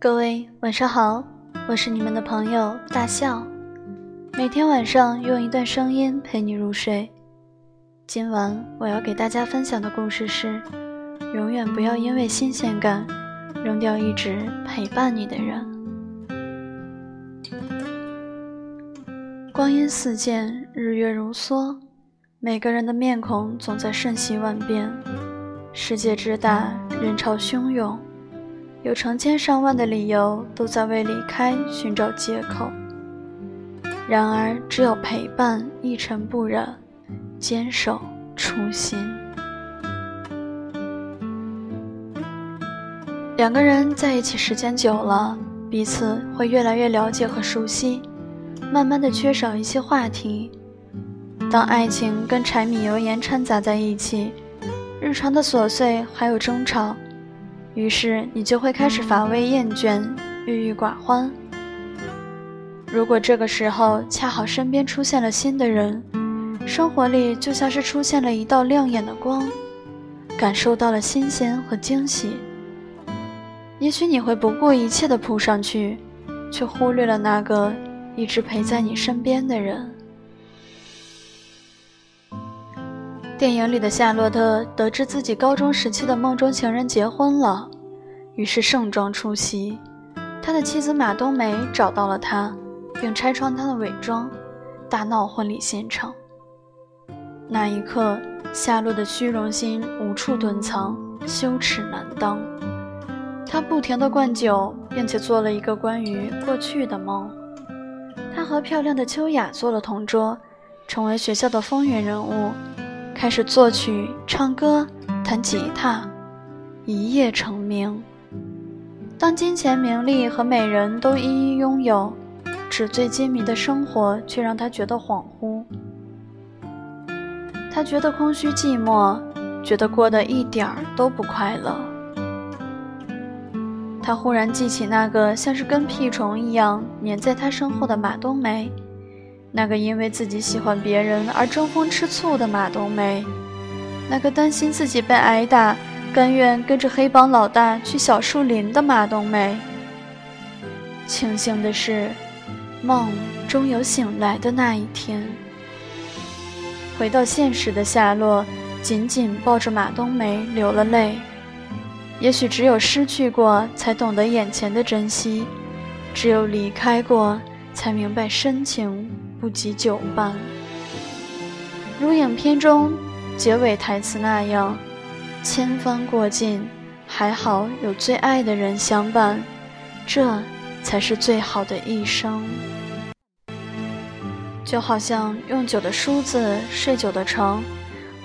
各位晚上好，我是你们的朋友大笑，每天晚上用一段声音陪你入睡。今晚我要给大家分享的故事是：永远不要因为新鲜感扔掉一直陪伴你的人。光阴似箭，日月如梭，每个人的面孔总在瞬息万变。世界之大，人潮汹涌。有成千上万的理由都在为离开寻找借口，然而只有陪伴一尘不染，坚守初心。两个人在一起时间久了，彼此会越来越了解和熟悉，慢慢的缺少一些话题。当爱情跟柴米油盐掺杂在一起，日常的琐碎还有争吵。于是你就会开始乏味厌倦、郁郁寡欢。如果这个时候恰好身边出现了新的人，生活里就像是出现了一道亮眼的光，感受到了新鲜和惊喜。也许你会不顾一切地扑上去，却忽略了那个一直陪在你身边的人。电影里的夏洛特得知自己高中时期的梦中情人结婚了，于是盛装出席。他的妻子马冬梅找到了他，并拆穿他的伪装，大闹婚礼现场。那一刻，夏洛的虚荣心无处遁藏，羞耻难当。他不停地灌酒，并且做了一个关于过去的梦。他和漂亮的秋雅做了同桌，成为学校的风云人物。开始作曲、唱歌、弹吉他，一夜成名。当金钱、名利和美人都一一拥有，纸醉金迷的生活却让他觉得恍惚。他觉得空虚寂寞，觉得过得一点儿都不快乐。他忽然记起那个像是跟屁虫一样粘在他身后的马冬梅。那个因为自己喜欢别人而争风吃醋的马冬梅，那个担心自己被挨打，甘愿跟着黑帮老大去小树林的马冬梅。庆幸的是，梦终有醒来的那一天。回到现实的夏洛，紧紧抱着马冬梅流了泪。也许只有失去过，才懂得眼前的珍惜；只有离开过，才明白深情。不及久伴，如影片中结尾台词那样：“千帆过尽，还好有最爱的人相伴，这才是最好的一生。”就好像用久的梳子睡久的床，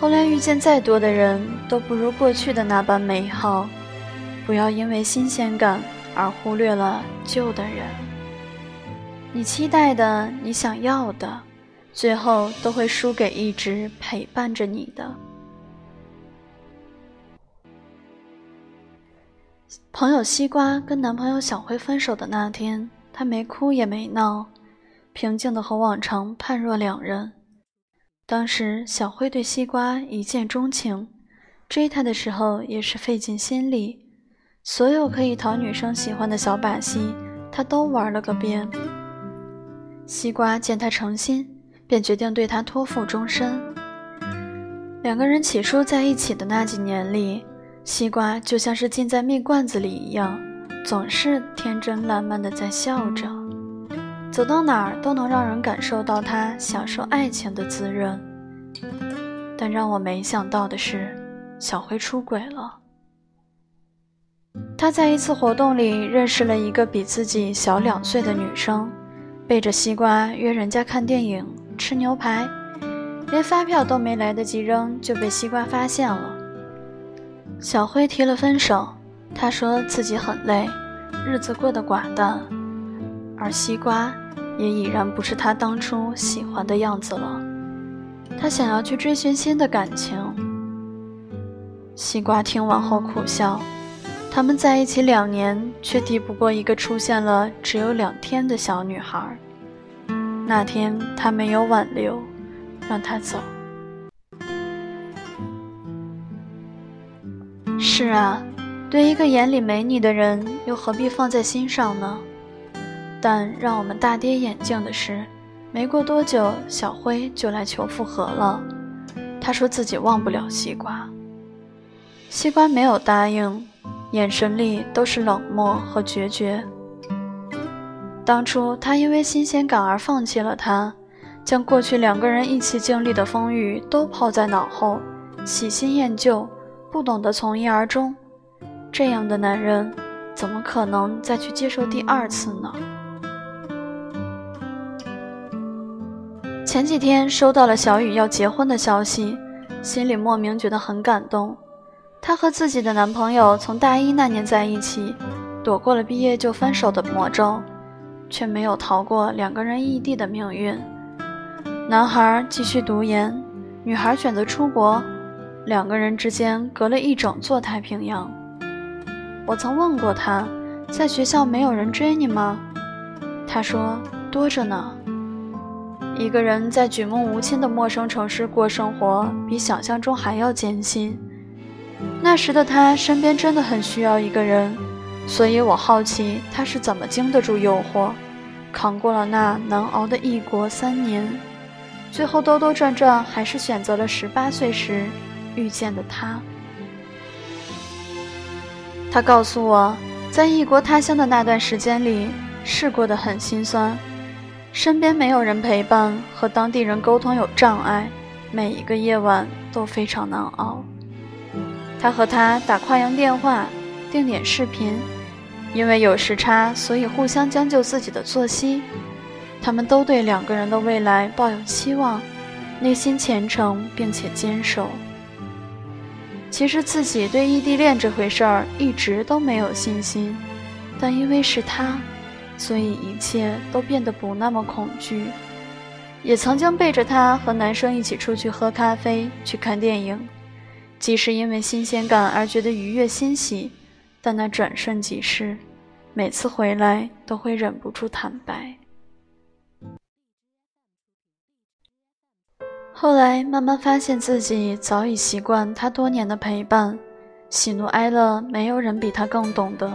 后来遇见再多的人都不如过去的那般美好。不要因为新鲜感而忽略了旧的人。你期待的，你想要的，最后都会输给一直陪伴着你的朋友。西瓜跟男朋友小辉分手的那天，他没哭也没闹，平静的和往常判若两人。当时小辉对西瓜一见钟情，追他的时候也是费尽心力，所有可以讨女生喜欢的小把戏，他都玩了个遍。西瓜见他诚心，便决定对他托付终身。两个人起初在一起的那几年里，西瓜就像是浸在蜜罐子里一样，总是天真烂漫的在笑着，走到哪儿都能让人感受到他享受爱情的滋润。但让我没想到的是，小辉出轨了。他在一次活动里认识了一个比自己小两岁的女生。背着西瓜约人家看电影、吃牛排，连发票都没来得及扔，就被西瓜发现了。小辉提了分手，他说自己很累，日子过得寡淡，而西瓜也已然不是他当初喜欢的样子了。他想要去追寻新的感情。西瓜听完后苦笑。他们在一起两年，却抵不过一个出现了只有两天的小女孩。那天他没有挽留，让她走。是啊，对一个眼里没你的人，又何必放在心上呢？但让我们大跌眼镜的是，没过多久，小辉就来求复合了。他说自己忘不了西瓜。西瓜没有答应，眼神里都是冷漠和决绝。当初他因为新鲜感而放弃了他，将过去两个人一起经历的风雨都抛在脑后，喜新厌旧，不懂得从一而终。这样的男人，怎么可能再去接受第二次呢？前几天收到了小雨要结婚的消息，心里莫名觉得很感动。她和自己的男朋友从大一那年在一起，躲过了毕业就分手的魔咒，却没有逃过两个人异地的命运。男孩继续读研，女孩选择出国，两个人之间隔了一整座太平洋。我曾问过他，在学校没有人追你吗？他说多着呢。一个人在举目无亲的陌生城市过生活，比想象中还要艰辛。那时的他身边真的很需要一个人，所以我好奇他是怎么经得住诱惑，扛过了那难熬的异国三年，最后兜兜转转还是选择了十八岁时遇见的他。他告诉我，在异国他乡的那段时间里，是过得很心酸，身边没有人陪伴，和当地人沟通有障碍，每一个夜晚都非常难熬。他和他打跨洋电话，定点视频，因为有时差，所以互相将就自己的作息。他们都对两个人的未来抱有期望，内心虔诚并且坚守。其实自己对异地恋这回事儿一直都没有信心，但因为是他，所以一切都变得不那么恐惧。也曾经背着他和男生一起出去喝咖啡、去看电影，即使因为新鲜感而觉得愉悦欣喜，但那转瞬即逝，每次回来都会忍不住坦白。后来慢慢发现自己早已习惯他多年的陪伴，喜怒哀乐没有人比他更懂得，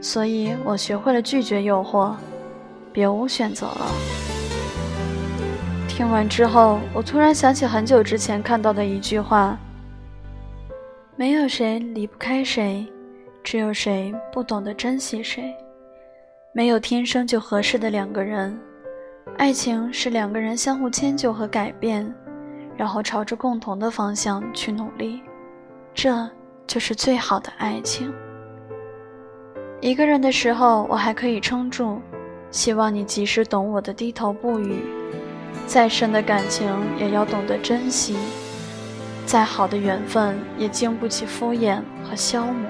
所以我学会了拒绝诱惑，别无选择了。听完之后，我突然想起很久之前看到的一句话：没有谁离不开谁，只有谁不懂得珍惜谁。没有天生就合适的两个人。爱情是两个人相互迁就和改变，然后朝着共同的方向去努力，这就是最好的爱情。一个人的时候，我还可以撑住，希望你及时懂我的低头不语。再深的感情也要懂得珍惜，再好的缘分也经不起敷衍和消磨。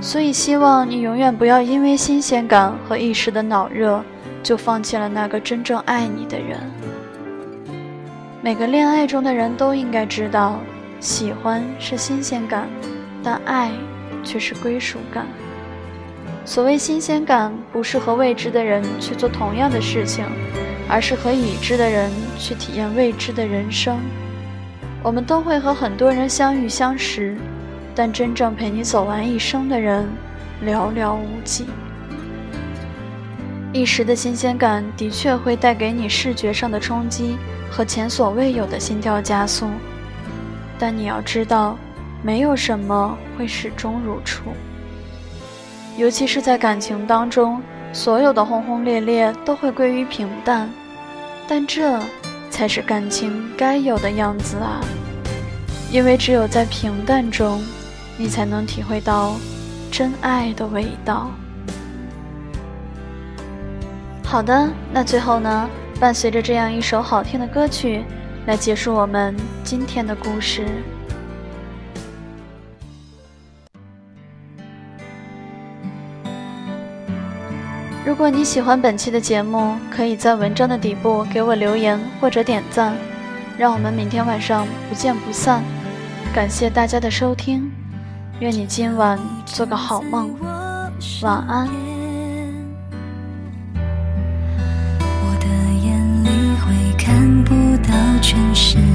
所以，希望你永远不要因为新鲜感和一时的脑热。就放弃了那个真正爱你的人。每个恋爱中的人都应该知道，喜欢是新鲜感，但爱却是归属感。所谓新鲜感，不是和未知的人去做同样的事情，而是和已知的人去体验未知的人生。我们都会和很多人相遇相识，但真正陪你走完一生的人，寥寥无几。一时的新鲜感的确会带给你视觉上的冲击和前所未有的心跳加速，但你要知道，没有什么会始终如初。尤其是在感情当中，所有的轰轰烈烈都会归于平淡，但这才是感情该有的样子啊！因为只有在平淡中，你才能体会到真爱的味道。好的，那最后呢，伴随着这样一首好听的歌曲，来结束我们今天的故事。如果你喜欢本期的节目，可以在文章的底部给我留言或者点赞，让我们明天晚上不见不散。感谢大家的收听，愿你今晚做个好梦，晚安。全世界，而你的眼睛是。